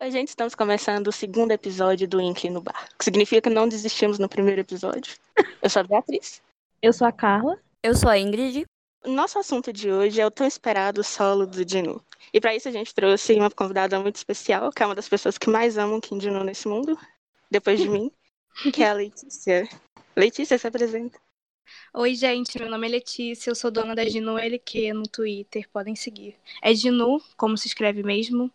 Oi, gente, estamos começando o segundo episódio do Ink no Bar, que significa que não desistimos no primeiro episódio. Eu sou a Beatriz. Eu sou a Carla. Eu sou a Ingrid. O nosso assunto de hoje é o tão esperado solo do Dinu. E para isso a gente trouxe uma convidada muito especial, que é uma das pessoas que mais amam Kim Dinu nesse mundo, depois de mim, que é a Letícia. Letícia, se apresenta. Oi, gente, meu nome é Letícia, eu sou dona da Ginu LQ no Twitter, podem seguir. É Ginu, como se escreve mesmo,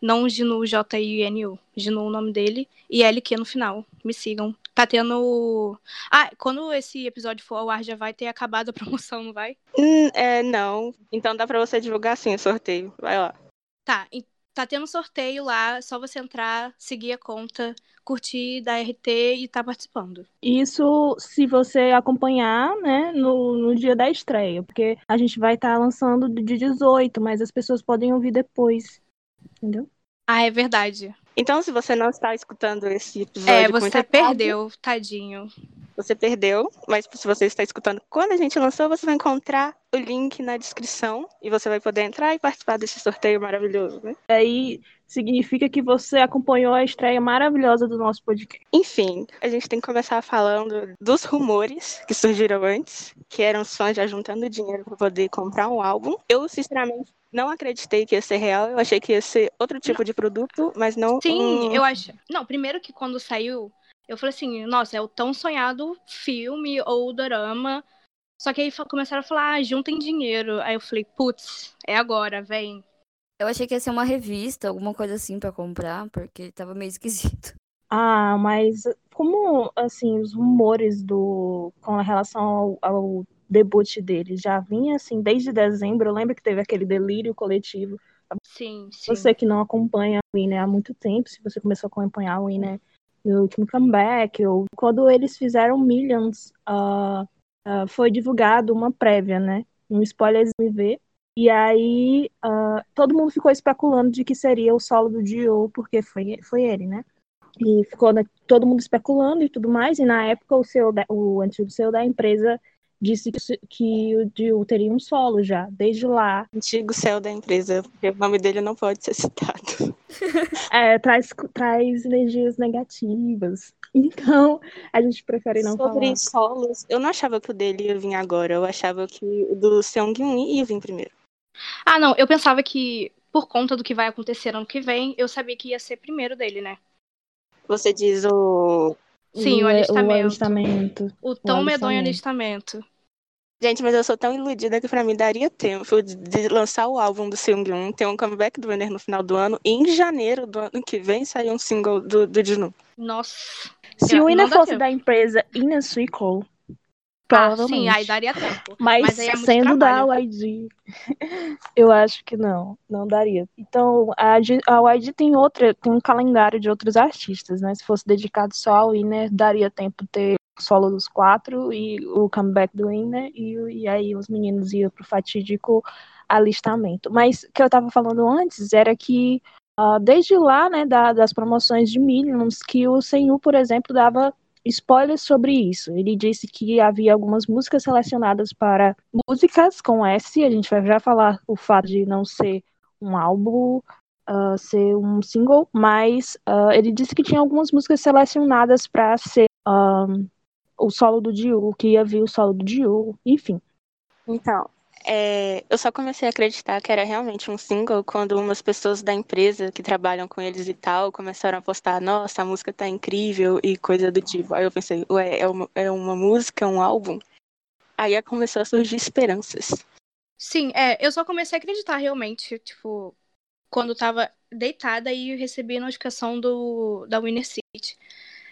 não Ginu J-I-N-U, Ginu o nome dele, e LQ no final, me sigam. Tá tendo... Ah, quando esse episódio for ao ar já vai ter acabado a promoção, não vai? Hum, é, não. Então dá pra você divulgar sim o sorteio. Vai lá. Tá, tá tendo sorteio lá, é só você entrar, seguir a conta, curtir, dar RT e tá participando. Isso se você acompanhar, né, no, no dia da estreia, porque a gente vai estar lançando de 18, mas as pessoas podem ouvir depois, entendeu? Ah, é verdade. Então, se você não está escutando esse episódio É, você perdeu, tadinho. Você perdeu, mas se você está escutando quando a gente lançou, você vai encontrar o link na descrição e você vai poder entrar e participar desse sorteio maravilhoso, né? Aí significa que você acompanhou a estreia maravilhosa do nosso podcast. Enfim, a gente tem que começar falando dos rumores que surgiram antes, que eram os fãs já juntando dinheiro para poder comprar um álbum. Eu, sinceramente, não acreditei que ia ser real, eu achei que ia ser outro tipo de produto, mas não Sim, um... eu acho. Não, primeiro que quando saiu, eu falei assim, nossa, é o tão sonhado filme ou dorama. Só que aí começaram a falar, ah, juntem dinheiro. Aí eu falei, putz, é agora, vem. Eu achei que ia ser uma revista, alguma coisa assim pra comprar, porque tava meio esquisito. Ah, mas como, assim, os rumores do com relação ao, ao debut deles já vinha, assim, desde dezembro, eu lembro que teve aquele delírio coletivo. Sim, sim. Você que não acompanha o Winner há muito tempo, se você começou a acompanhar o Winner no último comeback, ou quando eles fizeram Millions, ah, ah, foi divulgado uma prévia, né? Um spoiler MV. E aí ah, todo mundo ficou especulando de que seria o solo do Dio, porque foi, foi ele, né? E ficou né, todo mundo especulando e tudo mais. E na época o, CEO da- o antigo CEO da empresa disse que, o Dio teria um solo já. Desde lá, antigo céu da empresa, porque o nome dele não pode ser citado. é, traz, traz energias negativas. Então, a gente prefere não Sobre falar. solos, eu não achava que o dele ia vir agora, eu achava que o do Seung-Yoon ia vir primeiro. Ah, não, eu pensava que, por conta do que vai acontecer ano que vem, eu sabia que ia ser primeiro dele, né? Você diz o. Sim, o O alistamento. alistamento. O tão medonho alistamento. alistamento. Gente, mas eu sou tão iludida que pra mim daria tempo de, lançar o álbum do Seung-Yoon, ter um comeback do Winner no final do ano, e em janeiro do ano que vem sair um single do, do Jinu. Nossa. Se o Winner dá fosse tempo. da empresa Inner Circle, Ah, provavelmente. sim, aí daria tempo. Mas, Mas aí é sendo trabalho. da YG, eu acho que não, não daria. Então, a, G- a YG tem outra, tem um calendário de outros artistas, né? Se fosse dedicado só ao Winner, daria tempo ter solo dos quatro e o comeback do Winner, e, e aí os meninos iam pro fatídico alistamento. Mas o que eu tava falando antes era que ah, desde lá, né, da- das promoções de Millions, que o Senhu, por exemplo, dava spoilers sobre isso. Ele disse que havia algumas músicas selecionadas para músicas com S, a gente vai já falar o fato de não ser um álbum, ah, ser um single, mas ah, ele disse que tinha algumas músicas selecionadas para ser ah, o solo do Dio, que ia vir o solo do Dio, enfim. Então, é, eu só comecei a acreditar que era realmente um single quando umas pessoas da empresa que trabalham com eles e tal começaram a postar, nossa, a música tá incrível e coisa do tipo. Aí eu pensei, ué, é uma, é uma música, um álbum? Aí começou a surgir esperanças. Sim, é, eu só comecei a acreditar realmente, tipo, quando tava deitada e recebi a notificação do, da Winner City.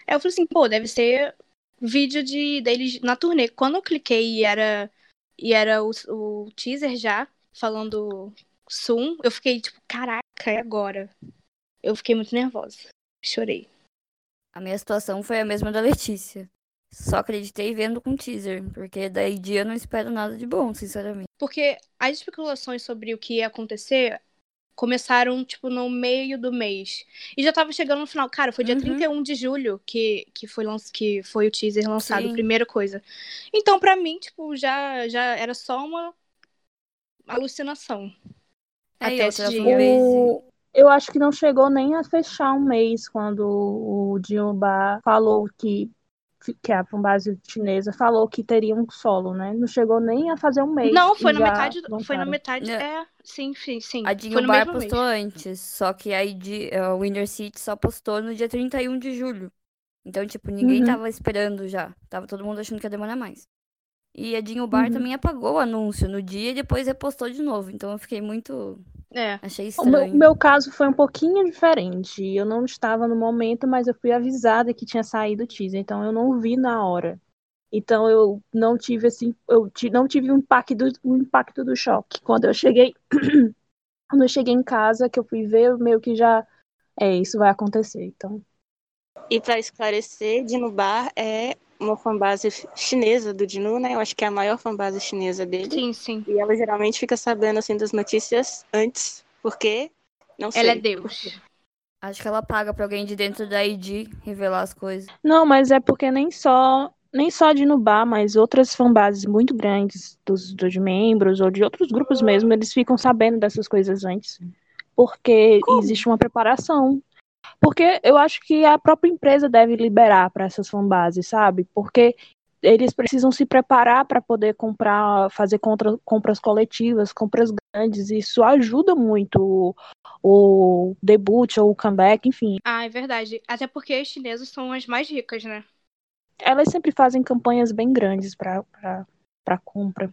Aí eu falei assim, pô, deve ser vídeo de, deles na turnê. Quando eu cliquei e era, e era o, o teaser já, falando Soon, eu fiquei tipo, caraca, é agora. Eu fiquei muito nervosa. Chorei. A minha situação foi a mesma da Letícia. Só acreditei vendo com teaser, porque daí dia eu não espero nada de bom, sinceramente. Porque as especulações sobre o que ia acontecer começaram, tipo, no meio do mês. E já tava chegando no final. Cara, foi dia Uhum. 31 de julho que, que, foi, que foi o teaser lançado, Sim. primeira coisa. Então, pra mim, tipo, já, já era só uma alucinação. É, Até esse dia. O- Eu acho que não chegou nem a fechar um mês quando o Dilma falou que, que a fanbase chinesa falou que teria um solo, né? Não chegou nem a fazer um mês. Não, foi na metade. Foi na lançaram. metade. É. É, sim, sim, sim. A Dinho Bar mesmo mês. postou antes, só que a ID, eh, o Winner City só postou no dia 31 de julho. Então, tipo, ninguém Uhum. tava esperando já. Tava todo mundo achando que ia demorar mais. E a Dinho Bar Uhum. também apagou o anúncio no dia e depois repostou de novo. Então eu fiquei muito. É. Achei O meu, estranho. o meu caso foi um pouquinho diferente. Eu não estava no momento, mas eu fui avisada que tinha saído o teaser, então eu não vi na hora. Então eu não tive assim, eu não tive o impacto, do- o impacto do choque. Quando eu cheguei, quando eu cheguei em casa, que eu fui ver, meio que já é, isso vai acontecer. Então, E para esclarecer, Dino Bar é uma fanbase chinesa do Dinu, né? Eu acho que é a maior fanbase chinesa dele. Sim, sim. E ela geralmente fica sabendo assim das notícias antes, porque não sei. Ela é Deus. Acho que ela paga pra alguém de dentro da ID revelar as coisas. não, mas é porque nem só nem só de Nubá, mas outras fanbases muito grandes dos, dos membros ou de outros grupos mesmo, eles ficam sabendo dessas coisas antes. Porque existe uma preparação. Porque eu acho que a própria empresa deve liberar para essas fanbases, sabe? Porque eles precisam se preparar para poder comprar, fazer contra, compras coletivas, compras grandes. e Isso ajuda muito o, o debut ou o comeback, enfim. Ah, é verdade. Até porque as chinesas são as mais ricas, né? Elas sempre fazem campanhas bem grandes para compra.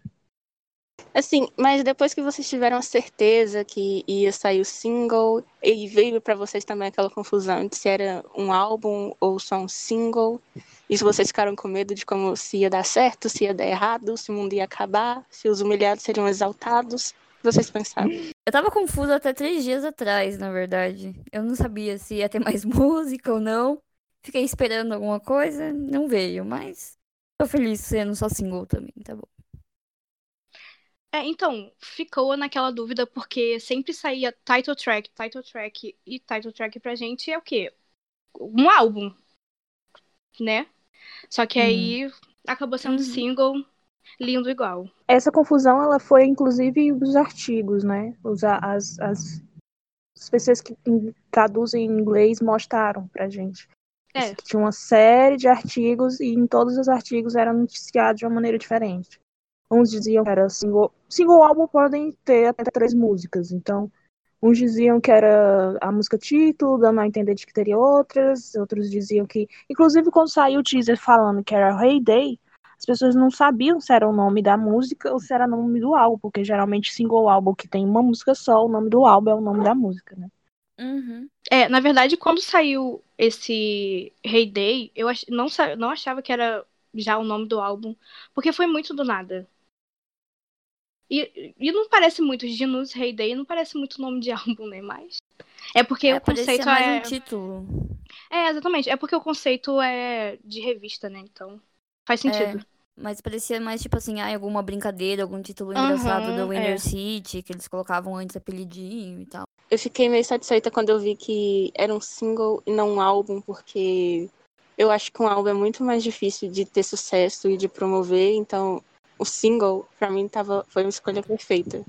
Assim, mas depois que vocês tiveram a certeza que ia sair o single, e veio pra vocês também aquela confusão de se era um álbum ou só um single, e se vocês ficaram com medo de como se ia dar certo, se ia dar errado, se o mundo ia acabar, se os humilhados seriam exaltados, o que vocês pensaram? Eu tava confusa até três dias atrás, na verdade. Eu não sabia se ia ter mais música ou não. Fiquei esperando alguma coisa, não veio, mas tô feliz sendo só single também, tá bom. É, então, ficou naquela dúvida porque sempre saía title track, title track e title track pra gente é o quê? Um álbum, né? Só que aí acabou sendo Uhum. single, lindo igual. Essa confusão ela foi inclusive os artigos, né? Os, as, as, as pessoas que em- traduzem em inglês mostraram pra gente. É. Tinha uma série de artigos e em todos os artigos era noticiado de uma maneira diferente. Uns diziam que era single. Single álbum podem ter até três músicas. Então, uns diziam que era a música título, dando a entender de que teria outras. Outros diziam que. Inclusive, quando saiu o teaser falando que era Hey Day, as pessoas não sabiam se era o nome da música ou se era o nome do álbum, porque geralmente single álbum que tem uma música só, o nome do álbum é o nome da música, né? Uhum. É, na verdade, quando saiu esse Hey Day, eu ach- não, sa- não achava que era já o nome do álbum, porque foi muito do nada. E, e não parece muito, Ginus Hey Day não parece muito nome de álbum, né? Mas. É porque É, o conceito mais é. um título. É, exatamente. É porque o conceito é de revista, né? Então. Faz sentido. Mas parecia mais tipo assim, ah, alguma brincadeira, algum título engraçado da Winner é. City, que eles colocavam antes apelidinho e tal. Eu fiquei meio satisfeita quando eu vi que era um single e não um álbum, porque eu acho que um álbum é muito mais difícil de ter sucesso e de promover, então o single, pra mim, tava, foi uma escolha perfeita.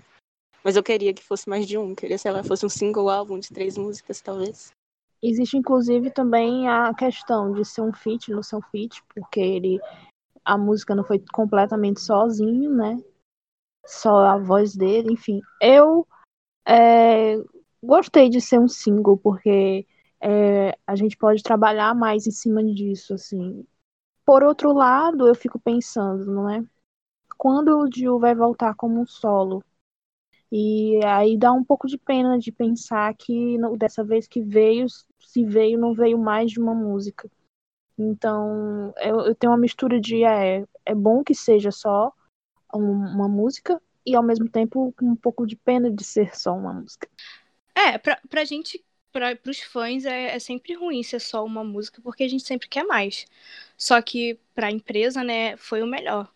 Mas eu queria que fosse mais de um, queria, sei lá, fosse um single álbum de três músicas, talvez. Existe inclusive também a questão de ser um feat, não ser um feat, porque ele a música não foi completamente sozinho, né? Só a voz dele, enfim. Eu é, gostei de ser um single, porque é, a gente pode trabalhar mais em cima disso, assim. Por outro lado, eu fico pensando, não é? Quando o Gil vai voltar como um solo? E aí dá um pouco de pena de pensar que dessa vez que veio, se veio, não veio mais de uma música. Então, eu, eu tenho uma mistura de é, é bom que seja só um- uma música e ao mesmo tempo um pouco de pena de ser só uma música. É, pra, pra gente, pra, pros fãs, é, é sempre ruim ser só uma música, porque a gente sempre quer mais. Só que pra empresa, né, foi o melhor.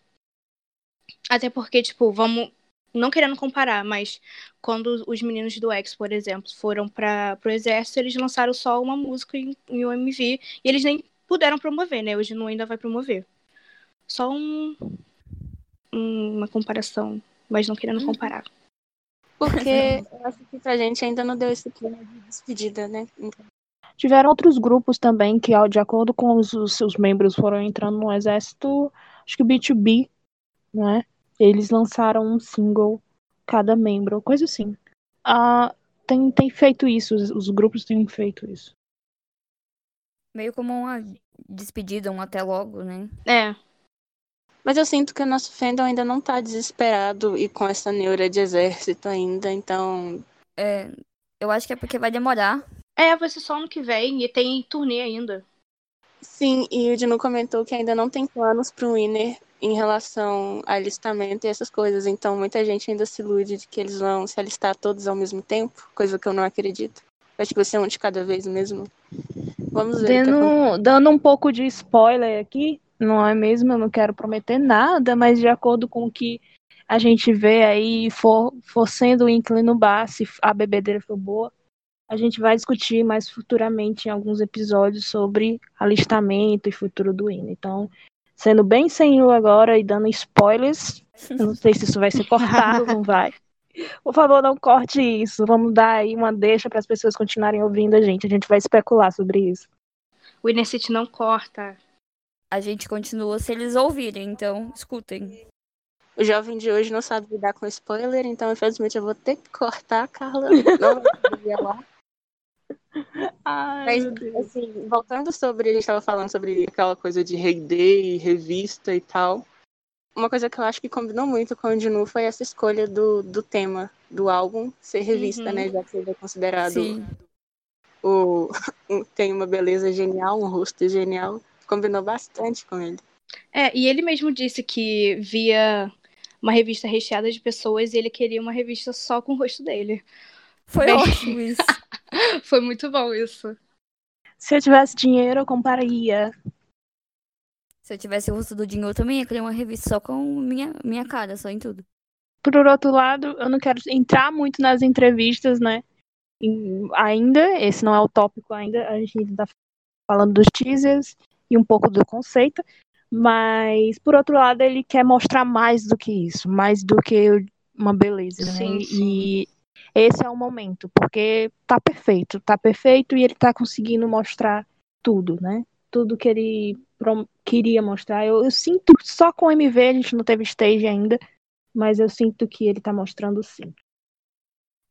Até porque, tipo, vamos. não querendo comparar, mas quando os meninos do X, por exemplo, foram para o exército, eles lançaram só uma música em, em OMV e eles nem puderam promover, né? Hoje não ainda vai promover. Só um, um, uma comparação, mas não querendo comparar. Porque eu acho que pra gente ainda não deu esse clima de despedida, né? Então, Tiveram outros grupos também que, ao- de acordo com os, os seus membros, foram entrando no exército. Acho que o B2B, não é? Eles lançaram um single cada membro, coisa assim. Ah, tem, tem feito isso, os, os grupos têm feito isso. Meio como uma despedida, um até logo, né? É, Mas eu sinto que o nosso fandom ainda não tá desesperado e com essa neura de exército ainda, então. É, eu acho que é porque vai demorar. é, vai ser só ano que vem e tem turnê ainda. Sim, e o Dinu comentou que ainda não tem planos pro Winner em relação a alistamento e essas coisas, então muita gente ainda se ilude de que eles vão se alistar todos ao mesmo tempo, coisa que eu não acredito. Eu acho que vai ser um de cada vez mesmo. Vamos ver. acontece. Dando, dando um pouco de spoiler aqui, não é mesmo? Eu não quero prometer nada, mas de acordo com o que a gente vê aí, for, for sendo o ínclino no bar, se a bebedeira for boa, a gente vai discutir mais futuramente em alguns episódios sobre alistamento e futuro do hino. Então, sendo bem senil agora e dando spoilers, eu não sei se isso vai ser cortado, não vai. Por favor, não corte isso. Vamos dar aí uma deixa para as pessoas continuarem ouvindo a gente. A gente vai especular sobre isso. O Inner City não corta. A gente continua se eles ouvirem, então escutem. O jovem de hoje não sabe lidar com spoiler, então infelizmente eu vou ter que cortar, Carla. Não conseguir lá. Ai, Mas, assim, voltando sobre, a gente estava falando sobre aquela coisa de rei revista e tal. Uma coisa que eu acho que combinou muito com o Dinu foi essa escolha do, do tema do álbum ser revista, Uhum. né? Já que ele é considerado Sim. o, tem uma beleza genial, um rosto genial. Combinou bastante com ele. É, e ele mesmo disse que via uma revista recheada de pessoas e ele queria uma revista só com o rosto dele. Foi Bem- ótimo isso. Foi muito bom isso. Se eu tivesse dinheiro, eu compraria. Se eu tivesse o rosto do Dinho, eu também ia criar uma revista só com minha, minha cara, só em tudo. Por outro lado, eu não quero entrar muito nas entrevistas, né? Ainda, esse não é o tópico ainda, a gente ainda tá falando dos teasers e um pouco do conceito, mas por outro lado, ele quer mostrar mais do que isso, mais do que uma beleza, né? Sim, E esse é o momento, porque tá perfeito, tá perfeito e ele tá conseguindo mostrar tudo, né? Tudo que ele queria mostrar. Eu, eu sinto, só com o MV, a gente não teve stage ainda, mas eu sinto que ele tá mostrando sim.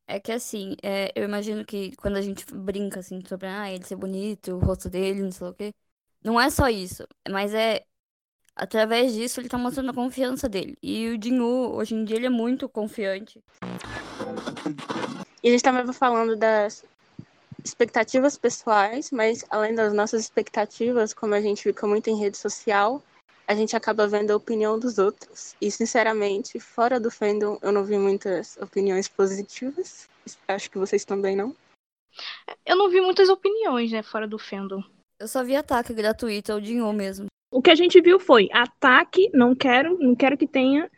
É que assim, é, eu imagino que quando a gente brinca assim sobre ah, ele ser bonito, o rosto dele, não sei o quê. Não é só isso, mas é através disso ele tá mostrando a confiança dele. E o Jinwoo, hoje em dia, ele é muito confiante. E a gente estava falando das expectativas pessoais, mas além das nossas expectativas, como a gente fica muito em rede social, a gente acaba vendo a opinião dos outros. E, sinceramente, fora do fandom, eu não vi muitas opiniões positivas. Acho que vocês também não. Eu não vi muitas opiniões, né, fora do fandom. Eu só vi ataque gratuito ao Jinwoo mesmo. O que a gente viu foi ataque, não quero, não quero que tenha.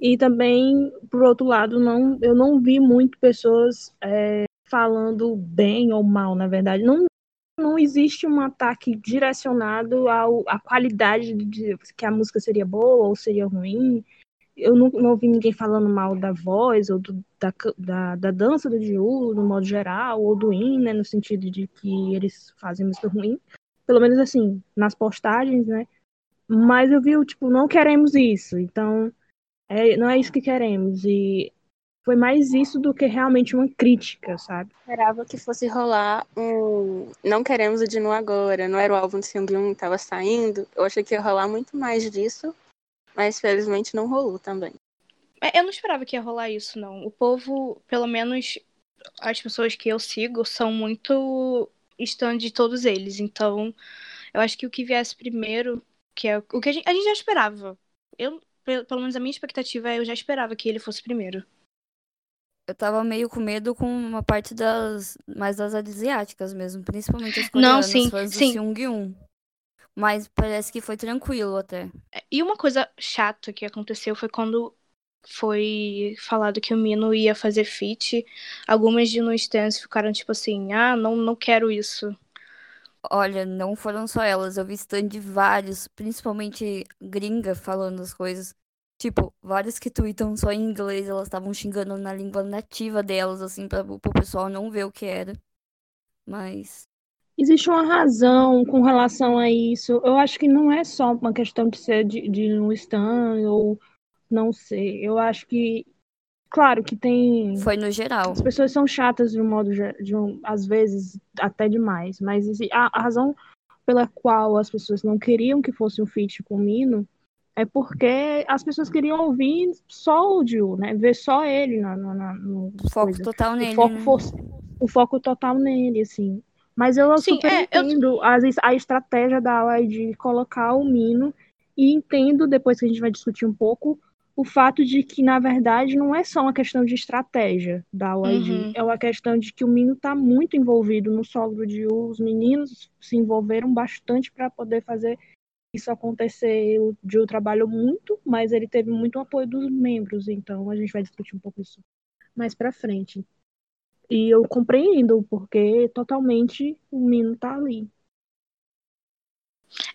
E também, por outro lado, não, eu não vi muito pessoas é, falando bem ou mal, na verdade. Não, não existe um ataque direcionado ao, à qualidade de que a música seria boa ou seria ruim. Eu não, não vi ninguém falando mal da voz ou do, da, da, da dança do Diu, no modo geral, ou do In, né, no sentido de que eles fazem música ruim. Pelo menos assim, nas postagens, né? Mas eu vi, o tipo, não queremos isso. Então, é, não é isso que queremos. E foi mais isso do que realmente uma crítica, sabe? Esperava que fosse rolar um. Não queremos o Dinu agora, não era o álbum de Seungyeon que estava saindo. Eu achei que ia rolar muito mais disso, mas felizmente não rolou também. É, Eu não esperava que ia rolar isso, não. O povo, pelo menos as pessoas que eu sigo, são muito stand de todos eles. Então, eu acho que o que viesse primeiro, que é o que a gente, a gente já esperava. Eu, pe- pelo menos a minha expectativa é eu já esperava que ele fosse primeiro. Eu tava meio com medo com uma parte das. mais das asiáticas mesmo, principalmente as Não, coreanas, sim, fãs do sim. Seungyeon. Mas parece que foi tranquilo até. E uma coisa chata que aconteceu foi quando foi falado que o Mino ia fazer feat. Algumas de no stands ficaram tipo assim, ah, não, não quero isso. Olha, não foram só elas, eu vi stand de vários, principalmente gringa falando as coisas. Tipo, várias que tweetam só em inglês, elas estavam xingando na língua nativa delas, assim, pra, pro pessoal não ver o que era. Mas. Existe uma razão com relação a isso. Eu acho que não é só uma questão de ser de, de um stand ou não sei. Eu acho que. Claro que tem. Foi no geral. As pessoas são chatas de um modo. De um, às vezes, até demais. Mas a, a razão pela qual as pessoas não queriam que fosse um feat com o Mino é porque as pessoas queriam ouvir só o Jill, né? Ver só ele na, na, na no foco coisa. total nele. O foco, né? fosse, o foco total nele, assim. Mas eu Sim, super é, entendo eu... a, a estratégia da Ally de colocar o Mino e entendo, depois que a gente vai discutir um pouco, o fato de que, na verdade, não é só uma questão de estratégia da UID, uhum. é uma questão de que o Mino está muito envolvido no solo de Os meninos se envolveram bastante para poder fazer isso acontecer. O Jill trabalhou muito, mas ele teve muito apoio dos membros, então a gente vai discutir um pouco isso mais para frente. E eu compreendo porque totalmente o Mino tá ali.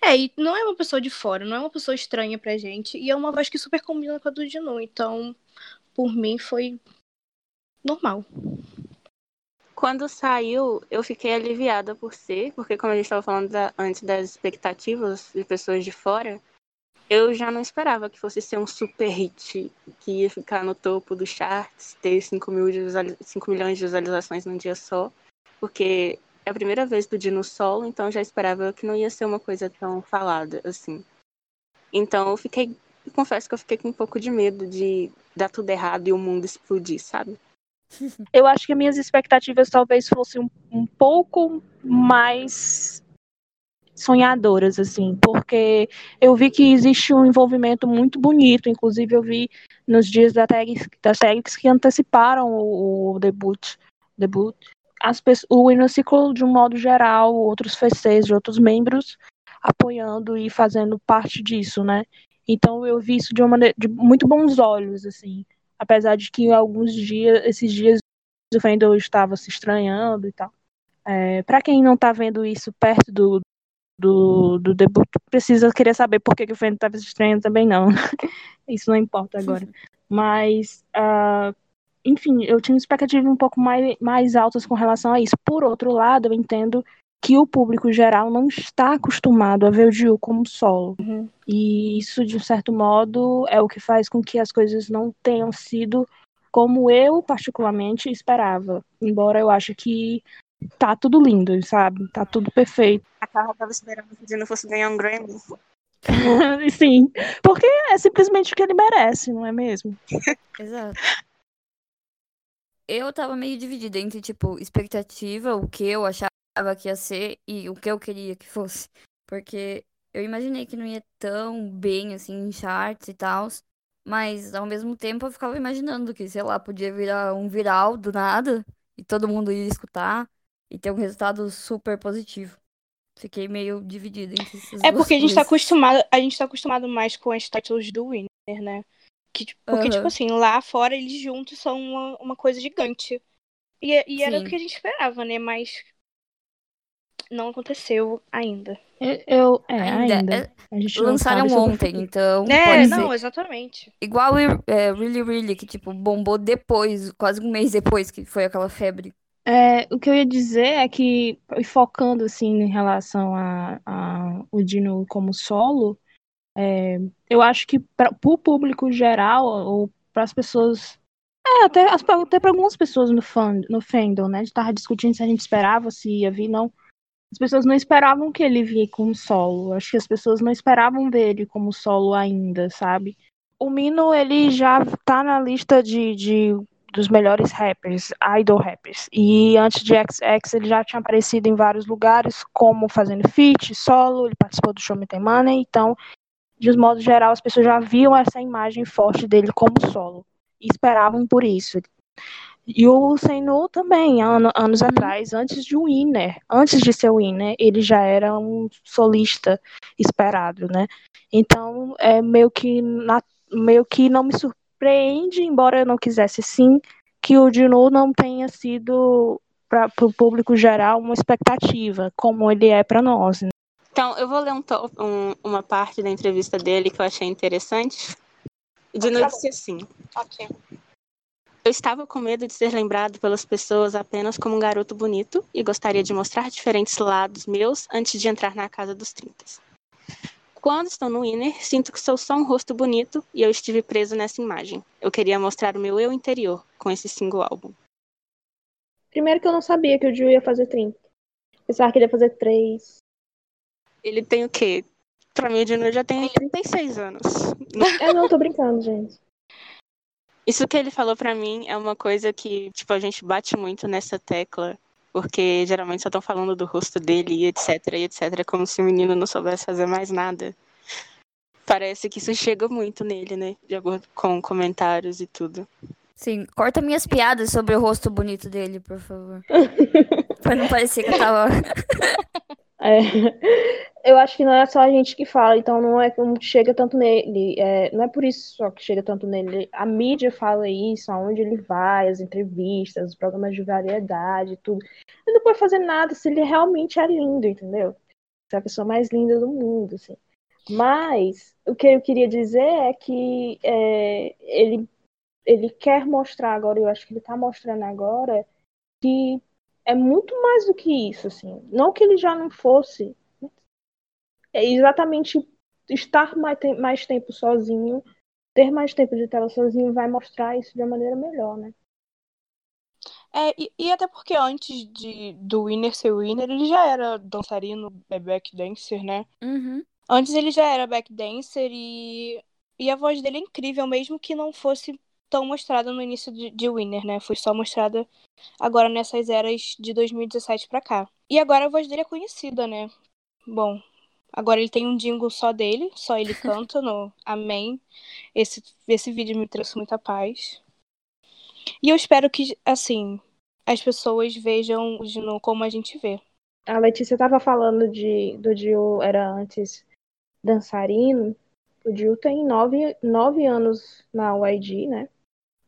É, e não é uma pessoa de fora, não é uma pessoa estranha pra gente, e é uma voz que super combina com a do Dinu, então, por mim, foi normal. Quando saiu, eu fiquei aliviada por ser, porque como a gente estava falando da, antes das expectativas de pessoas de fora, eu já não esperava que fosse ser um super hit, que ia ficar no topo dos charts, ter 5, mil 5 milhões de visualizações num dia só, porque é a primeira vez do Dino solo, então já esperava que não ia ser uma coisa tão falada assim. Então eu fiquei, confesso que eu fiquei com um pouco de medo de dar tudo errado e o mundo explodir, sabe? Eu acho que minhas expectativas talvez fossem um, um pouco mais sonhadoras, assim, porque eu vi que existe um envolvimento muito bonito, inclusive eu vi nos dias da tags, das tags que anteciparam o, o debut, debut as, o Inner Circle, de um modo geral, outros FCs de outros membros apoiando e fazendo parte disso, né? Então eu vi isso de uma maneira de muito bons olhos, assim apesar de que alguns dias, esses dias o Fendel estava se estranhando e tal. É, para quem não está vendo isso perto do, do, do debut, precisa querer saber por que, que o Fendel estava se estranhando também não. isso não importa agora. Mas, uh, enfim, eu tinha expectativas um pouco mais, mais altas com relação a isso. Por outro lado, eu entendo que o público geral não está acostumado a ver o Jill como solo. Uhum. E isso, de um certo modo, é o que faz com que as coisas não tenham sido como eu, particularmente, esperava. Embora eu ache que tá tudo lindo, sabe? Tá tudo perfeito. A Carla tava esperando que o não fosse ganhar um Grammy. Sim, porque é simplesmente o que ele merece, não é mesmo? Exato. Eu tava meio dividida entre, tipo, expectativa, o que eu achava que ia ser e o que eu queria que fosse. Porque eu imaginei que não ia tão bem assim em charts e tal. Mas ao mesmo tempo eu ficava imaginando que, sei lá, podia virar um viral do nada e todo mundo ia escutar e ter um resultado super positivo. Fiquei meio dividida entre esses É porque a gente tá acostumado, a gente tá acostumado mais com as titles do Winner, né? Que, porque, uhum. tipo assim, lá fora eles juntos são uma, uma coisa gigante. E, e era o que a gente esperava, né? Mas não aconteceu ainda. Eu, é, ainda. ainda. É, lançaram ontem, então. É, não, ser. exatamente. Igual é, Really Really, que tipo, bombou depois, quase um mês depois que foi aquela febre. É, o que eu ia dizer é que, focando assim em relação a, a o Dino como solo, é, eu acho que para o público geral, ou para as pessoas. É, até, até para algumas pessoas no, no fandom, né? A gente tava discutindo se a gente esperava, se ia vir, não as pessoas não esperavam que ele vinha como solo. Acho que as pessoas não esperavam ver ele como solo ainda, sabe? O Mino, ele já tá na lista de, de dos melhores rappers, idol rappers. E antes de XX, ele já tinha aparecido em vários lugares, como fazendo feat, solo, ele participou do Show Me Tem Money, então, de um modo geral, as pessoas já viam essa imagem forte dele como solo. E esperavam por isso. E o Sennu também, ano, anos atrás, antes de Winner, antes de ser Winner, ele já era um solista esperado, né? Então, é meio que, na, meio que não me surpreende embora eu não quisesse sim, que o Juno não tenha sido para o público geral uma expectativa, como ele é para nós. Né? Então, eu vou ler um, um, uma parte da entrevista dele que eu achei interessante. O Juno disse assim: okay. Eu estava com medo de ser lembrado pelas pessoas apenas como um garoto bonito e gostaria de mostrar diferentes lados meus antes de entrar na casa dos 30. Quando estou no Inner, sinto que sou só um rosto bonito e eu estive preso nessa imagem. Eu queria mostrar o meu eu interior com esse single álbum. Primeiro que eu não sabia que o Gil ia fazer 30. Pensava que ele ia fazer 3. Ele tem o quê? Pra mim, o Junior já tem 36 anos. Eu não tô brincando, gente. Isso que ele falou para mim é uma coisa que, tipo, a gente bate muito nessa tecla porque geralmente só estão falando do rosto dele e etc, e etc, como se o menino não soubesse fazer mais nada. Parece que isso chega muito nele, né? De acordo com comentários e tudo. Sim, corta minhas piadas sobre o rosto bonito dele, por favor. pra não parecer que eu tava. É, eu acho que não é só a gente que fala, então não é como chega tanto nele. É, não é por isso só que chega tanto nele. A mídia fala isso, aonde ele vai, as entrevistas, os programas de variedade, tudo. Ele não pode fazer nada se ele realmente é lindo, entendeu? Se é a pessoa mais linda do mundo, assim. Mas o que eu queria dizer é que é, ele, ele quer mostrar agora, eu acho que ele está mostrando agora, que é muito mais do que isso, assim. Não que ele já não fosse. É exatamente estar mais, mais tempo sozinho, ter mais tempo de tela sozinho, vai mostrar isso de uma maneira melhor, né? É, e, e, até porque antes de, do Winner ser Winner, ele já era dançarino, é, back dancer, né? Uhum. Antes ele já era back dancer e, e a voz dele é incrível, mesmo que não fosse tão mostrada no início de, de Winner, né? Foi só mostrada agora nessas eras de 2017 pra cá. E agora a voz dele é conhecida, né? Bom, agora ele tem um jingle só dele, só ele canta no Amém. Esse, esse vídeo me trouxe muita paz. E eu espero que, assim, as pessoas vejam o Gino como a gente vê. A Letícia estava falando de do Dio era antes dançarino. O Dio tem nove, nove anos na YG, né?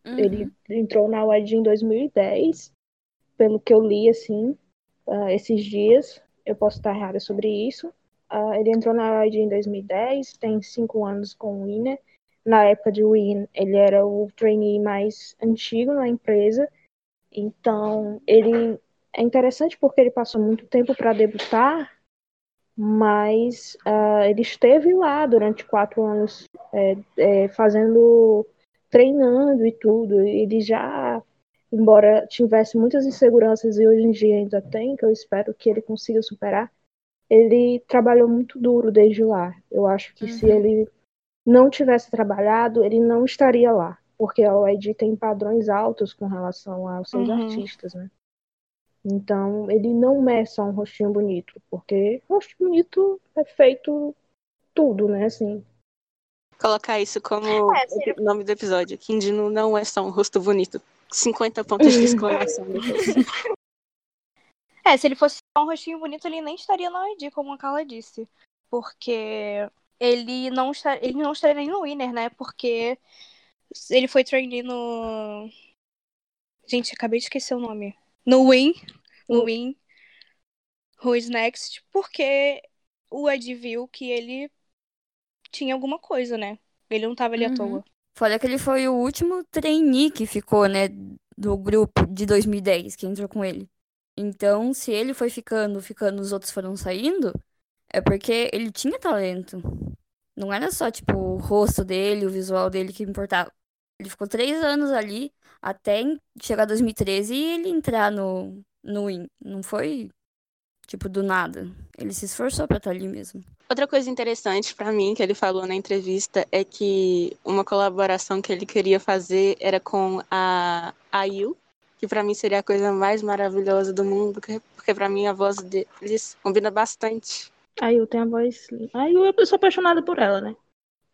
Uhum. Ele entrou na UED em 2010, pelo que eu li, assim, uh, esses dias. Eu posso estar errada sobre isso. Uh, ele entrou na UED em 2010, tem cinco anos com o Winner. Na época de Win, ele era o trainee mais antigo na empresa. Então, ele é interessante porque ele passou muito tempo para debutar, mas uh, ele esteve lá durante quatro anos é, é, fazendo treinando e tudo. Ele já, embora tivesse muitas inseguranças e hoje em dia ainda tem, que eu espero que ele consiga superar, ele trabalhou muito duro desde lá. Eu acho que uhum. se ele não tivesse trabalhado, ele não estaria lá. Porque a OED tem padrões altos com relação aos seus uhum. artistas, né? Então, ele não é só um rostinho bonito, porque rosto bonito é feito tudo, né? Assim, colocar isso como é, o nome do episódio. Kindino não é só um rosto bonito. 50 pontos de exclamação. É, se ele fosse só um rostinho bonito, ele nem estaria na ID, como a Carla disse. Porque ele não, está, ele não estaria nem no Winner, né? Porque ele foi trainee no. Gente, acabei de esquecer o nome. No Win. No. Win. Who is Next? Porque o Ed viu que ele tinha alguma coisa, né? Ele não tava ali uhum. à toa. Fora que ele foi o último trainee que ficou, né, do grupo de 2010, que entrou com ele. Então, se ele foi ficando, ficando, os outros foram saindo, é porque ele tinha talento. Não era só, tipo, o rosto dele, o visual dele que importava. Ele ficou três anos ali, até chegar 2013 e ele entrar no, no Win. Não foi, tipo, do nada. Ele se esforçou pra estar ali mesmo. Outra coisa interessante para mim que ele falou na entrevista é que uma colaboração que ele queria fazer era com a IU, que para mim seria a coisa mais maravilhosa do mundo, porque para mim a voz deles combina bastante. A IU tem a voz. A IU, eu sou apaixonada por ela, né?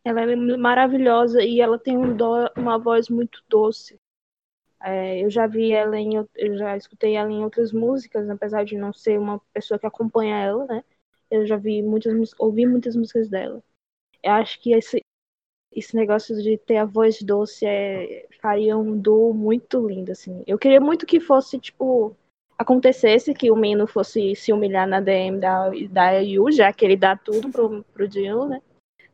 Ela é maravilhosa e ela tem um do... uma voz muito doce. É, eu já vi ela em. Eu já escutei ela em outras músicas, apesar de não ser uma pessoa que acompanha ela, né? Eu já vi muitas, ouvi muitas músicas dela. Eu acho que esse, esse negócio de ter a voz doce é, faria um duo muito lindo, assim. Eu queria muito que fosse, tipo, acontecesse que o Mino fosse se humilhar na DM da, da Yu, já que ele dá tudo pro, pro Dino, né?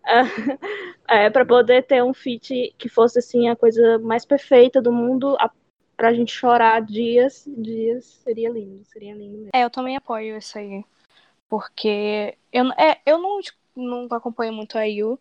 é, para poder ter um feat que fosse, assim, a coisa mais perfeita do mundo, a, pra gente chorar dias, dias, seria lindo, seria lindo mesmo. É, eu também apoio isso aí. Porque eu, é, eu não, não acompanho muito a Yu,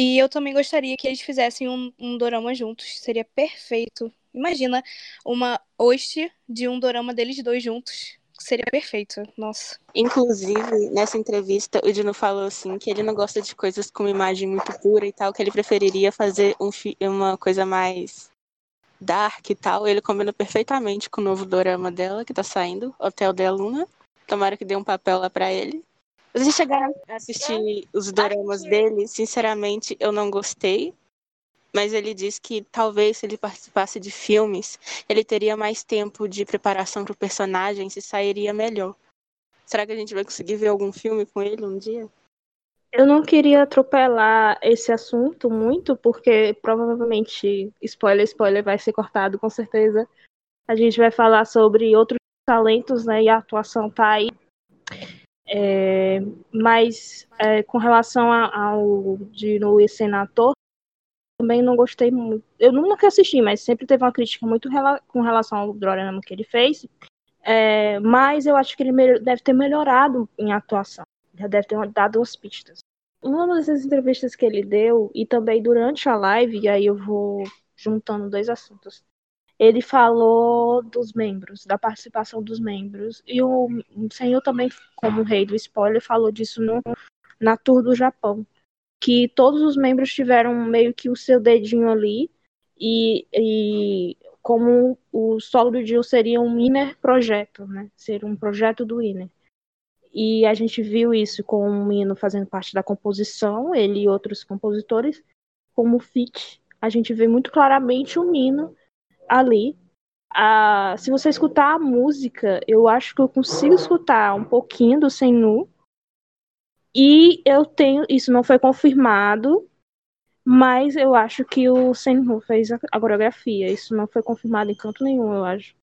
e eu também gostaria que eles fizessem um, um dorama juntos. Seria perfeito. Imagina uma host de um dorama deles dois juntos. Seria perfeito. Nossa. Inclusive, nessa entrevista, o Dino falou assim que ele não gosta de coisas com imagem muito pura e tal, que ele preferiria fazer um, uma coisa mais dark e tal. Ele combina perfeitamente com o novo dorama dela, que tá saindo, Hotel de Luna. Tomara que dê um papel lá pra ele. Vocês chegaram a assistir os doramas dele? Sinceramente, eu não gostei. Mas ele diz que talvez se ele participasse de filmes, ele teria mais tempo de preparação para o personagem, se sairia melhor. Será que a gente vai conseguir ver algum filme com ele um dia? Eu não queria atropelar esse assunto muito, porque provavelmente, spoiler, spoiler, vai ser cortado com certeza. A gente vai falar sobre outros talentos, né? E a atuação tá aí. É, mas é, com relação ao de Noe Senator, também não gostei muito. Eu nunca assisti, mas sempre teve uma crítica muito rela com relação ao drama que ele fez. É, mas eu acho que ele deve ter melhorado em atuação. Já deve ter dado umas pistas. Uma dessas entrevistas que ele deu, e também durante a live, e aí eu vou juntando dois assuntos ele falou dos membros, da participação dos membros. E o, senhor também, como rei do spoiler, falou disso no, na tour do Japão. Que todos os membros tiveram meio que o seu dedinho ali. E, e como o solo do Jill seria um inner projeto, né? Ser um projeto do inner. E a gente viu isso com o Mino fazendo parte da composição, ele e outros compositores, como fit. A gente vê muito claramente o Mino ali. Ah, se você escutar a música, eu acho que eu consigo escutar um pouquinho do Sennu. E eu tenho, isso não foi confirmado, mas eu acho que o Senhu fez a, a coreografia. Isso não foi confirmado em canto nenhum, eu acho.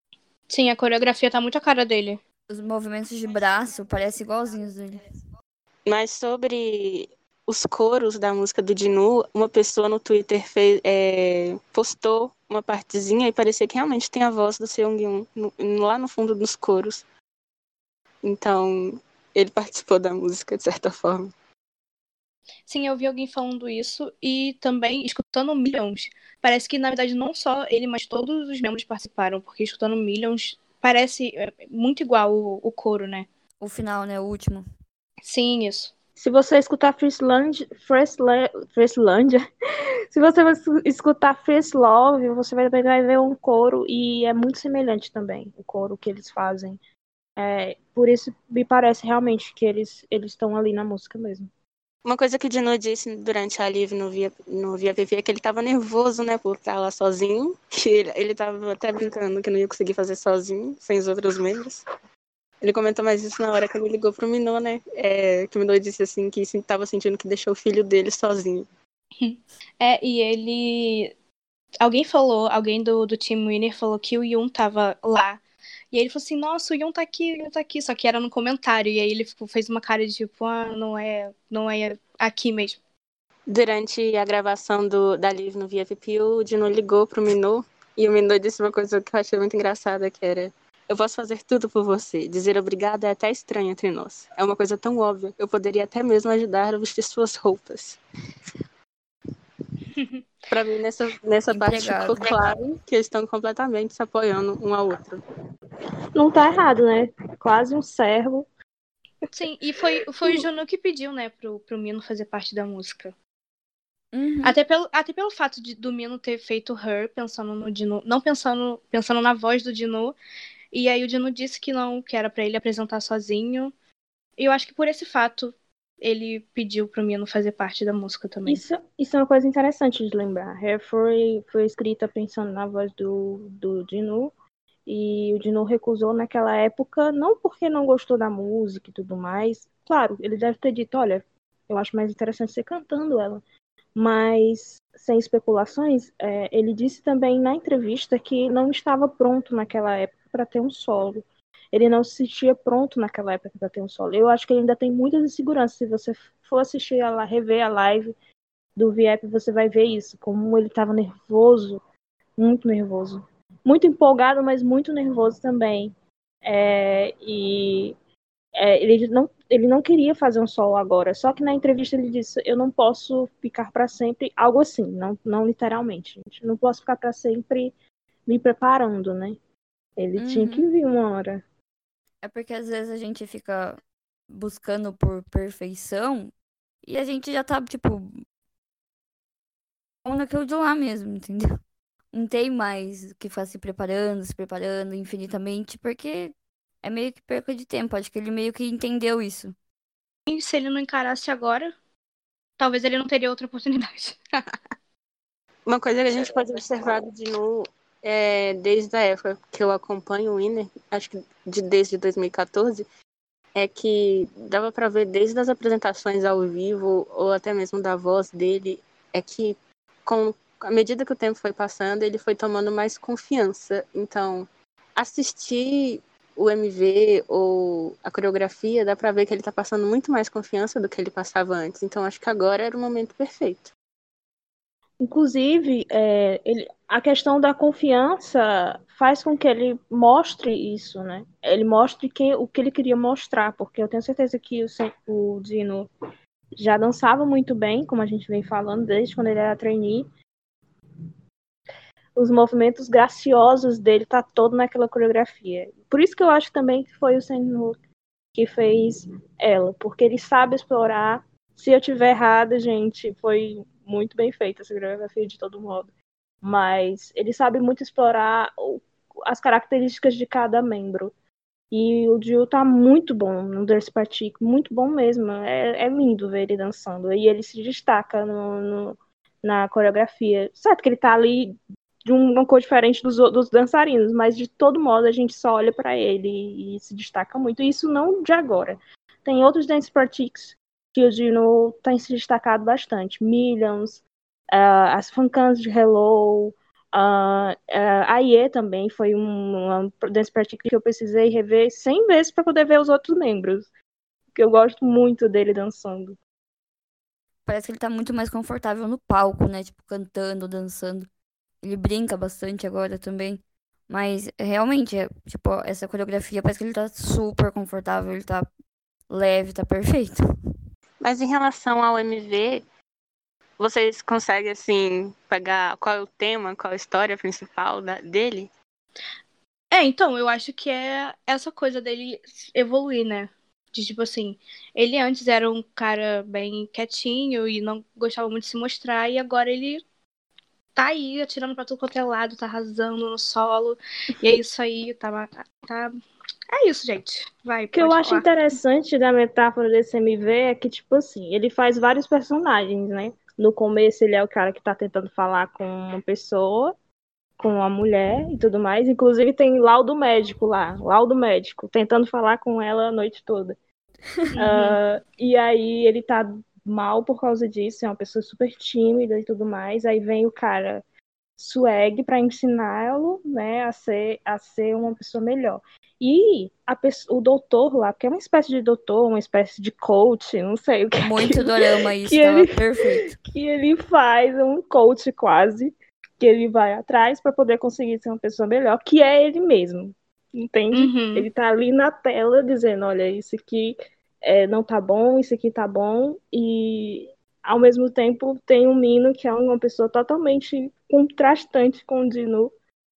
Sim, a coreografia tá muito a cara dele. Os movimentos de braço parecem igualzinhos dele. Mas sobre os coros da música do Dinu, uma pessoa no Twitter fez, é, postou uma partezinha e parecia que realmente tem a voz do Seung no, lá no fundo dos coros. Então, ele participou da música de certa forma. Sim, eu vi alguém falando isso e também escutando Millions. Parece que, na verdade, não só ele, mas todos os membros participaram, porque escutando Millions parece é, muito igual o, o coro, né? O final, né? O último. Sim, isso. Se você escutar Friesland, Frieslandia, se você escutar First Love, você vai, vai ver um coro e é muito semelhante também o coro que eles fazem. É, por isso me parece realmente que eles eles estão ali na música mesmo. Uma coisa que o Dino disse durante a live no Via, no Via VV é que ele estava nervoso, né, por estar lá sozinho. Que ele, ele tava até brincando que não ia conseguir fazer sozinho, sem os outros membros. Ele comentou mais isso na hora que ele ligou pro Minô, né? É, que o Minô disse assim que estava sentindo que deixou o filho dele sozinho. É, e ele. Alguém falou, alguém do, do Team Winner falou que o Yun tava lá. E aí ele falou assim, nossa, o Yun tá aqui, o Yun tá aqui. Só que era no comentário. E aí ele fez uma cara de tipo, ah, não é, não é aqui mesmo. Durante a gravação do, da Live no VFP, o Dino ligou pro Minô. E o Minô disse uma coisa que eu achei muito engraçada, que era eu posso fazer tudo por você. Dizer obrigado é até estranho entre nós. É uma coisa tão óbvia. Eu poderia até mesmo ajudar a vestir suas roupas. Para mim, nessa, nessa parte ficou claro que eles estão completamente se apoiando um ao outro. Não tá errado, né? Quase um servo. Sim, e foi, foi o Junu que pediu, né, pro, pro Mino fazer parte da música. Uhum. Até, pelo, até pelo fato de, do Mino ter feito Her, pensando no Dino. Não pensando, pensando na voz do Dino, e aí o Dino disse que não, que era para ele apresentar sozinho. E eu acho que por esse fato ele pediu pro Mino fazer parte da música também. Isso, isso é uma coisa interessante de lembrar. Hair foi, foi escrita pensando na voz do, do Dino. E o Dino recusou naquela época, não porque não gostou da música e tudo mais. Claro, ele deve ter dito, olha, eu acho mais interessante você cantando ela. Mas, sem especulações, é, ele disse também na entrevista que não estava pronto naquela época para ter um solo. Ele não se sentia pronto naquela época para ter um solo. Eu acho que ele ainda tem muitas inseguranças. Se você for assistir a rever a live do Viep, você vai ver isso, como ele estava nervoso, muito nervoso. Muito empolgado, mas muito nervoso também. É, e é, ele, não, ele não queria fazer um solo agora, só que na entrevista ele disse: Eu não posso ficar para sempre, algo assim, não, não literalmente, gente. Não posso ficar para sempre me preparando, né? Ele uhum. tinha que vir uma hora. É porque às vezes a gente fica buscando por perfeição e a gente já tá, tipo, naquilo de lá mesmo, entendeu? Não tem mais que ficar se preparando, se preparando infinitamente, porque é meio que perca de tempo. Acho que ele meio que entendeu isso. E se ele não encarasse agora, talvez ele não teria outra oportunidade. Uma coisa que a gente pode observar de novo é, desde a época que eu acompanho o Winner, acho que de, desde 2014, é que dava para ver desde as apresentações ao vivo ou até mesmo da voz dele, é que com à medida que o tempo foi passando, ele foi tomando mais confiança. Então, assistir o MV ou a coreografia, dá para ver que ele tá passando muito mais confiança do que ele passava antes. Então, acho que agora era o momento perfeito. Inclusive, é, ele, a questão da confiança faz com que ele mostre isso, né? Ele mostre o que ele queria mostrar, porque eu tenho certeza que o, o Dino já dançava muito bem, como a gente vem falando, desde quando ele era trainee. Os movimentos graciosos dele tá todo naquela coreografia. Por isso que eu acho também que foi o Senhor que fez ela, porque ele sabe explorar. Se eu tiver errado, gente, foi muito bem feita essa coreografia de todo modo. Mas ele sabe muito explorar as características de cada membro. E o Jill tá muito bom no Dance Party, muito bom mesmo. É, é, lindo ver ele dançando. E ele se destaca no, no, na coreografia. Certo que ele tá ali de uma cor diferente dos, dos dançarinos, mas de todo modo a gente só olha para ele e, e, se destaca muito. E isso não de agora. Tem outros Dance Parties que o Dino tem se destacado bastante. Millions, uh, as fancams de Hello, uh, uh, a IE também foi um, um dance party que eu precisei rever 100 vezes para poder ver os outros membros. Porque eu gosto muito dele dançando. Parece que ele tá muito mais confortável no palco, né? Tipo, cantando, dançando. Ele brinca bastante agora também. Mas realmente, é, tipo, essa coreografia parece que ele tá super confortável, ele tá leve, tá perfeito. Mas em relação ao MV, vocês conseguem, assim, pegar qual é o tema, qual é a história principal da, dele? É, então, eu acho que é essa coisa dele evoluir, né? De tipo assim, ele antes era um cara bem quietinho e não gostava muito de se mostrar, e agora ele tá aí atirando pra tudo quanto é lado, tá arrasando no solo. E é isso aí, tá, tá é isso, gente. Vai. O que eu falar. acho interessante da metáfora desse MV é que, tipo assim, ele faz vários personagens, né? No começo ele é o cara que tá tentando falar com uma pessoa, com uma mulher e tudo mais. Inclusive tem laudo médico lá, laudo médico, tentando falar com ela a noite toda. uh, e aí ele tá mal por causa disso, é uma pessoa super tímida e tudo mais. Aí vem o cara swag para ensiná-lo, né, a ser a ser uma pessoa melhor. E a pessoa, o doutor lá, que é uma espécie de doutor, uma espécie de coach, não sei o que. Muito é dorama isso, que ele, perfeito. Que ele faz um coach quase, que ele vai atrás para poder conseguir ser uma pessoa melhor, que é ele mesmo. Entende? Uhum. Ele tá ali na tela dizendo, olha, isso aqui é, não tá bom, isso aqui tá bom, e ao mesmo tempo tem um Mino que é uma pessoa totalmente contrastante com o Dinu,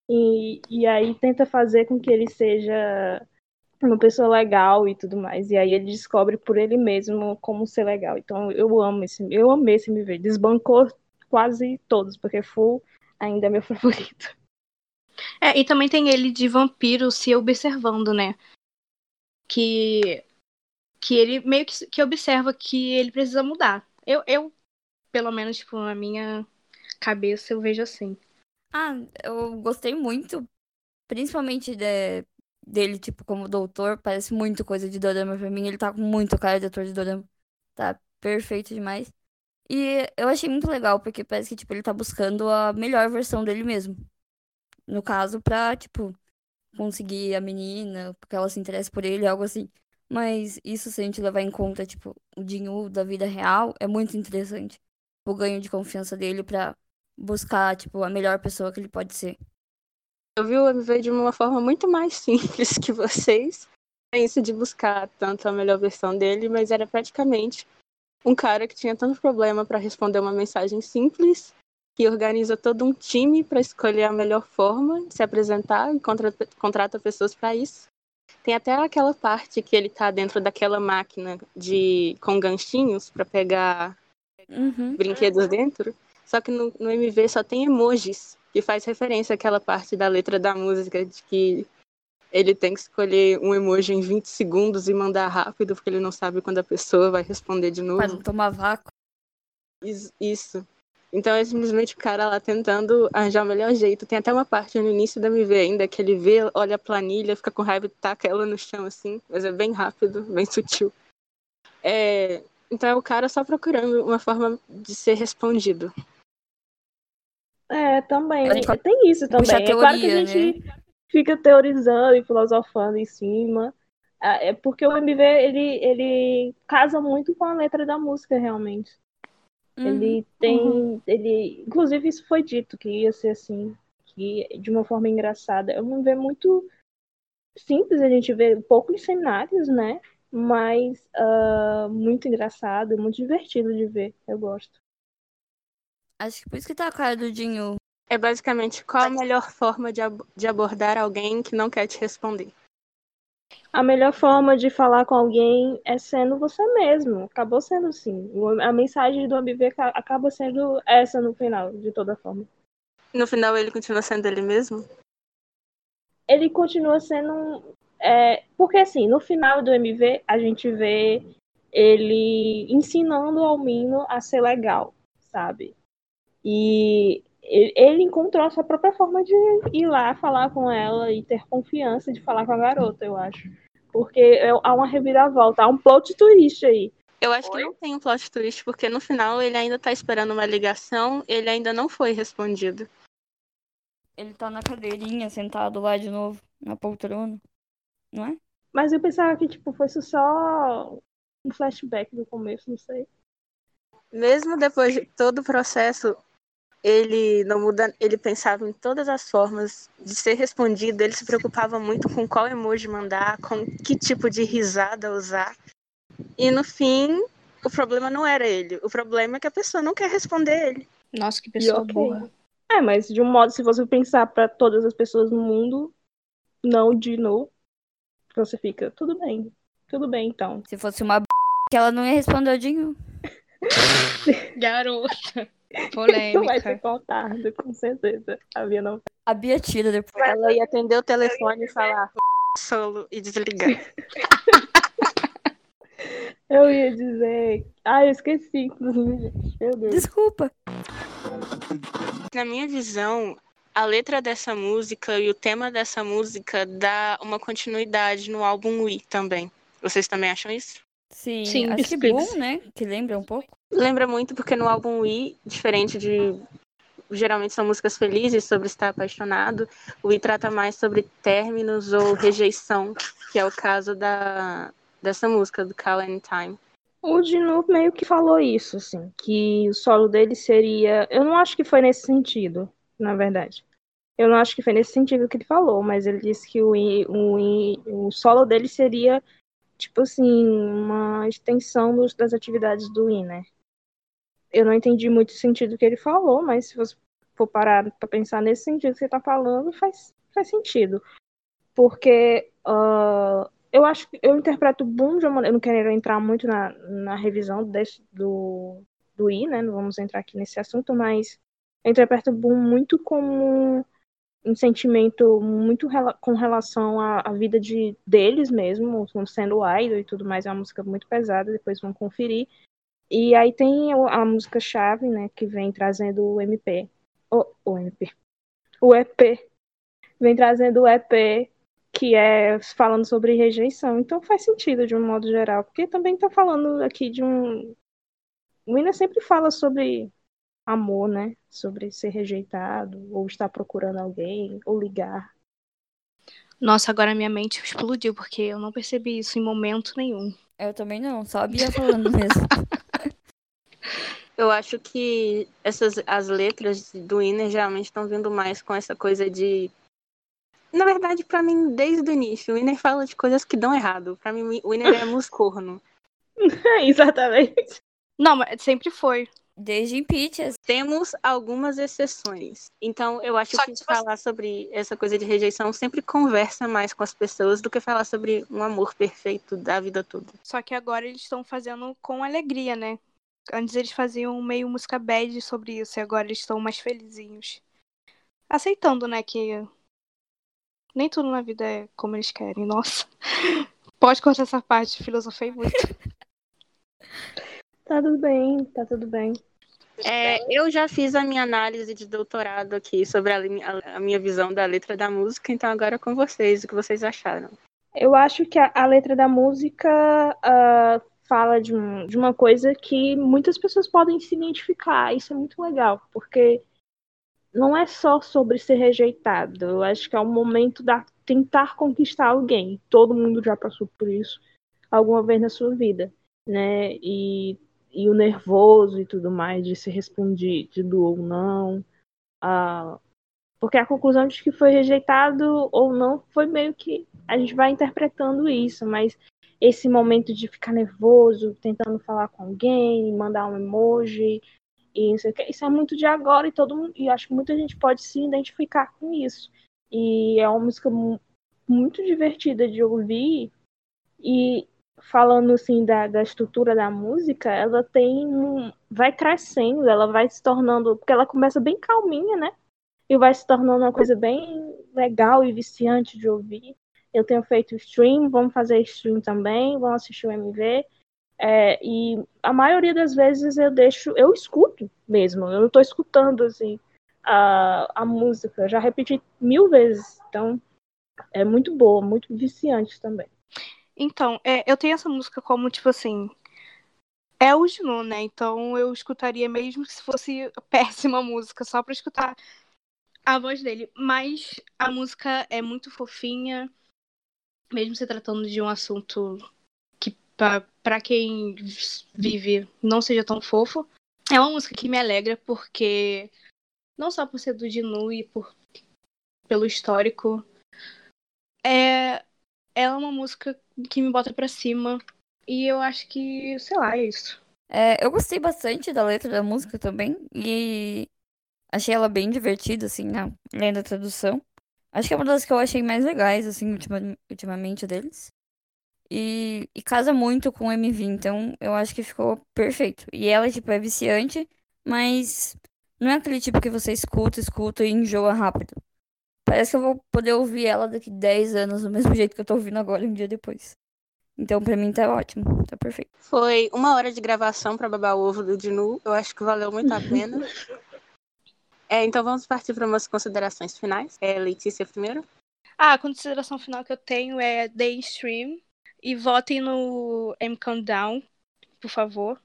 e, e aí tenta fazer com que ele seja uma pessoa legal e tudo mais. E aí ele descobre por ele mesmo como ser legal. Então eu amo esse, eu amei esse MV. Desbancou quase todos, porque Full ainda é meu favorito. É, e também tem ele de vampiro se observando, né? Que que ele meio que, que observa que ele precisa mudar. Eu, eu, pelo menos, tipo, na minha cabeça, eu vejo assim. Ah, eu gostei muito, principalmente de, dele, tipo, como doutor, parece muito coisa de Dorama pra mim. Ele tá com muito cara de ator de Dorama. Tá perfeito demais. E eu achei muito legal, porque parece que, tipo, ele tá buscando a melhor versão dele mesmo. No caso, pra, tipo, conseguir a menina, porque ela se interessa por ele, algo assim. Mas isso, se a gente levar em conta, tipo, o Dinho da vida real, é muito interessante. O ganho de confiança dele pra buscar, tipo, a melhor pessoa que ele pode ser. Eu vi o MV de uma forma muito mais simples que vocês. É isso de buscar tanto a melhor versão dele, mas era praticamente um cara que tinha tanto problema para responder uma mensagem simples, que organiza todo um time para escolher a melhor forma de se apresentar e contrata, contrata pessoas para isso. Tem até aquela parte que ele tá dentro daquela máquina de com ganchinhos para pegar Uhum. brinquedos dentro. Só que no, no MV só tem emojis, que faz referência àquela parte da letra da música de que ele tem que escolher um emoji em 20 segundos e mandar rápido, porque ele não sabe quando a pessoa vai responder de novo. Pra não tomar vácuo. Is- Isso. Então é simplesmente o cara lá tentando arranjar o melhor jeito. Tem até uma parte no início da MV ainda que ele vê, olha a planilha, fica com raiva e taca ela no chão assim, mas é bem rápido, bem sutil. É, Então é o cara só procurando uma forma de ser respondido. É, também. A gente pode Tem isso também. puxar É claro que a teoria, gente fica teorizando e filosofando em cima. Ah, É porque o MV, ele, ele casa muito com a letra da música, realmente. Uhum. Ele tem. Ele, inclusive, isso foi dito que ia ser assim, que de uma forma engraçada. É um MV muito simples, a gente vê poucos cenários, né? Mas ah, muito engraçado, muito divertido de ver. Eu gosto. Acho que por isso que tá a cara do Dinho. É basicamente qual a melhor forma de, ab- de abordar alguém que não quer te responder. A melhor forma de falar com alguém é sendo você mesmo. Acabou sendo assim. A mensagem do MV ca- acaba sendo essa no final, de toda forma. No final ele continua sendo ele mesmo? Ele continua sendo. é, porque assim, no final do MV, a gente vê ele ensinando ao Mino a ser legal, sabe? E ele ele encontrou a sua própria forma de ir lá falar com ela e ter confiança de falar com a garota, eu acho. Porque é- há uma reviravolta, há um plot twist aí. Eu acho que não tem um plot twist, porque no final ele ainda tá esperando uma ligação, ele ainda não foi respondido. Ele tá na cadeirinha, sentado lá de novo, na poltrona. Não é? Mas eu pensava que, tipo, fosse só um flashback do começo, não sei. Mesmo depois de todo o processo, ele não muda, ele pensava em todas as formas de ser respondido, ele se preocupava muito com qual emoji mandar, com que tipo de risada usar. E no fim, o problema não era ele, o problema é que a pessoa não quer responder ele. Nossa, que pessoa ok. burra. É, mas de um modo, se você pensar pra todas as pessoas no mundo, não de novo, você fica, tudo bem, tudo bem então. Se fosse uma b... que ela não ia responder o Dinho. Garota. Isso vai ser Polêmica. contado, com certeza. A Bia não. A Bia tira depois. Ela ia atender o telefone e falar solo e desligar. Eu ia dizer. Ah, eu esqueci, inclusive. Meu Deus. Desculpa. Na minha visão, a letra dessa música e o tema dessa música dá uma continuidade no álbum We também. Vocês também acham isso? Sim, Sim, acho que clipes. Boom, né? Que lembra um pouco. Lembra muito porque no álbum We, diferente de geralmente são músicas felizes sobre estar apaixonado, o We trata mais sobre términos ou rejeição, que é o caso da dessa música do Call Anytime. O Dinu meio que falou isso, assim, que o solo dele seria. Eu não acho que foi nesse sentido, na verdade. Eu não acho que foi nesse sentido que ele falou, mas ele disse que o, o, o solo dele seria, tipo assim, uma extensão dos- das atividades do I, né? Eu não entendi muito o sentido que ele falou, mas se você for parar pra pensar nesse sentido que você tá falando, faz, faz sentido. Porque ah, eu acho que eu interpreto Boom de uma maneira. Eu não quero entrar muito na, na revisão desse, do, do I, né? Não vamos entrar aqui nesse assunto, mas eu interpreto Boom muito como um sentimento muito rela- com relação à, à vida de deles mesmo, sendo idol e tudo mais. É uma música muito pesada, depois vão conferir. E aí tem a música chave, né? Que vem trazendo o MP. O, o MP. O EP. Vem trazendo o EP que é falando sobre rejeição. Então faz sentido de um modo geral, porque também tá falando aqui de um o Winner sempre fala sobre amor, né? Sobre ser rejeitado, ou estar procurando alguém, ou ligar. Nossa, agora minha mente explodiu, porque eu não percebi isso em momento nenhum. Eu também não, só a Bia falando mesmo. Eu acho que essas as letras do Inner geralmente estão vindo mais com essa coisa de na verdade, pra mim, desde o início, o Inner fala de coisas que dão errado. Pra mim, o Inner é muscorno. Exatamente. Não, mas sempre foi. Desde Impeachment. Temos algumas exceções. Então, eu acho Só que que, falar sobre essa coisa de rejeição sempre conversa mais com as pessoas do que falar sobre um amor perfeito da vida toda. Só que agora eles estão fazendo com alegria, né? Antes eles faziam meio música bad sobre isso, e agora eles estão mais felizinhos. Aceitando, né, que nem tudo na vida é como eles querem. Nossa. Pode cortar essa parte, filosofei muito. Tá tudo bem, tá tudo bem. É, eu já fiz a minha análise de doutorado aqui sobre a, a- a minha visão da letra da música, então agora é com vocês, o que vocês acharam. Eu acho que a, a letra da música ah, fala de, um- de uma coisa que muitas pessoas podem se identificar. Isso é muito legal, porque não é só sobre ser rejeitado. Eu acho que é o momento da tentar conquistar alguém. Todo mundo já passou por isso alguma vez na sua vida, né? E, e o nervoso e tudo mais de ser respondido ou não. Ah, porque a conclusão de que foi rejeitado ou não foi meio que a gente vai interpretando isso, mas esse momento de ficar nervoso, tentando falar com alguém, mandar um emoji, e não sei o que, isso é muito de agora e todo mundo, e acho que muita gente pode se identificar com isso. E é uma música mu- muito divertida de ouvir e falando assim da, da estrutura da música, ela tem um, vai crescendo, ela vai se tornando, porque ela começa bem calminha, né? E vai se tornando uma coisa bem legal e viciante de ouvir. Eu tenho feito stream, vamos fazer stream também, vamos assistir o MV. É, e a maioria das vezes eu deixo, eu escuto mesmo, eu tô escutando assim a, a música, eu já repeti mil vezes, então é muito boa, muito viciante também. Então, é, eu tenho essa música como, tipo assim. É o Gnu, né? Então eu escutaria mesmo se fosse péssima música, só pra escutar a voz dele. Mas a música é muito fofinha, mesmo se tratando de um assunto que, pra quem vive, não seja tão fofo. É uma música que me alegra, porque. Não só por ser do Gnu e por, pelo histórico. É, ela é uma música que me bota pra cima. E eu acho que, sei lá, é isso. É, eu gostei bastante da letra da música também. E achei ela bem divertida, assim, na, além da tradução. Acho que é uma das que eu achei mais legais, assim, ultima- ultimamente deles. E, e casa muito com o MV, então eu acho que ficou perfeito. E ela, tipo, é viciante, mas não é aquele tipo que você escuta, escuta e enjoa rápido. Parece que eu vou poder ouvir ela daqui 10 anos do mesmo jeito que eu tô ouvindo agora, um dia depois. Então, pra mim, tá ótimo, tá perfeito. Foi uma hora de gravação para babar o ovo do Dinu, eu acho que valeu muito a pena. É, então vamos partir para umas considerações finais. É, Letícia primeiro. Ah, a consideração final que eu tenho é Day Stream. E votem no M Countdown, por favor.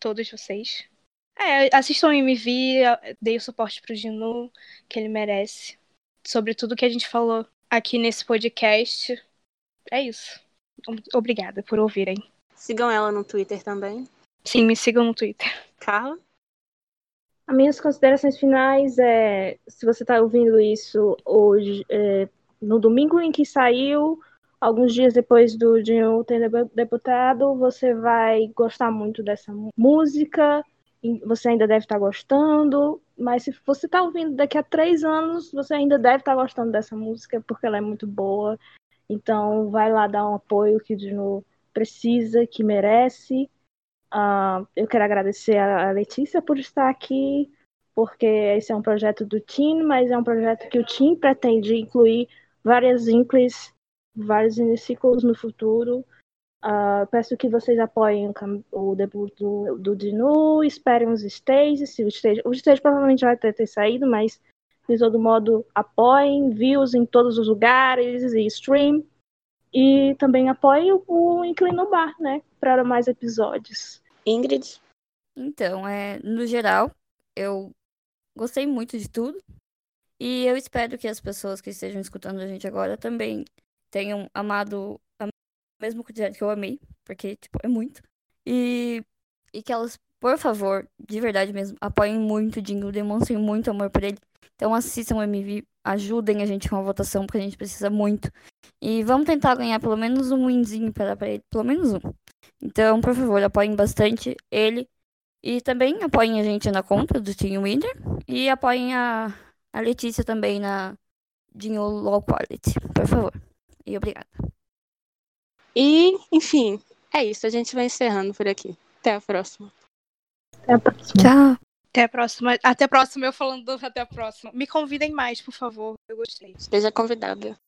Todos vocês. É, assistam o MV, dei o suporte pro Ginu, que ele merece. Sobre tudo que a gente falou aqui nesse podcast. É isso. Obrigada por ouvirem. Sigam ela no Twitter também. Sim, me sigam no Twitter. Carla. As minhas considerações finais é, se você está ouvindo isso hoje, é, no domingo em que saiu, alguns dias depois do Dinho ter debutado, você vai gostar muito dessa música, você ainda deve estar gostando, mas se você está ouvindo daqui a três anos, você ainda deve estar gostando dessa música, porque ela é muito boa. Então, vai lá dar um apoio que o Dino precisa, que merece. Ah, eu quero agradecer a Letícia por estar aqui, porque esse é um projeto do Team, mas é um projeto que o Team pretende incluir várias inclis, vários Uniciclos no futuro. Ah, peço que vocês apoiem o debut do, do Dinu, esperem os stages, se o stage, o stage provavelmente vai ter, ter saído, mas de todo modo apoiem, views em todos os lugares e stream. E também apoiem o, o Inclino Bar, né, para mais episódios. Ingrid. Então, é, no geral, eu gostei muito de tudo. E eu espero que as pessoas que estejam escutando a gente agora também tenham amado a mesma quantidade que eu amei, porque, tipo, é muito. E, e que elas, por favor, de verdade mesmo, apoiem muito o Jingle, demonstrem muito amor por ele. Então assistam o MV, ajudem a gente com a votação, porque a gente precisa muito. E vamos tentar ganhar pelo menos um winzinho para pra ele, pelo menos um. Então, por favor, apoiem bastante ele. E também apoiem a gente na conta do Team Winner. E apoiem a, a Letícia também na Dinho Low Quality, por favor. E obrigada. E, enfim, é isso. A gente vai encerrando por aqui. Até a próxima. Até a próxima. Tchau. Até a próxima. Até a próxima, eu falando até a próxima. Me convidem mais, por favor. Eu gostei. Seja convidada.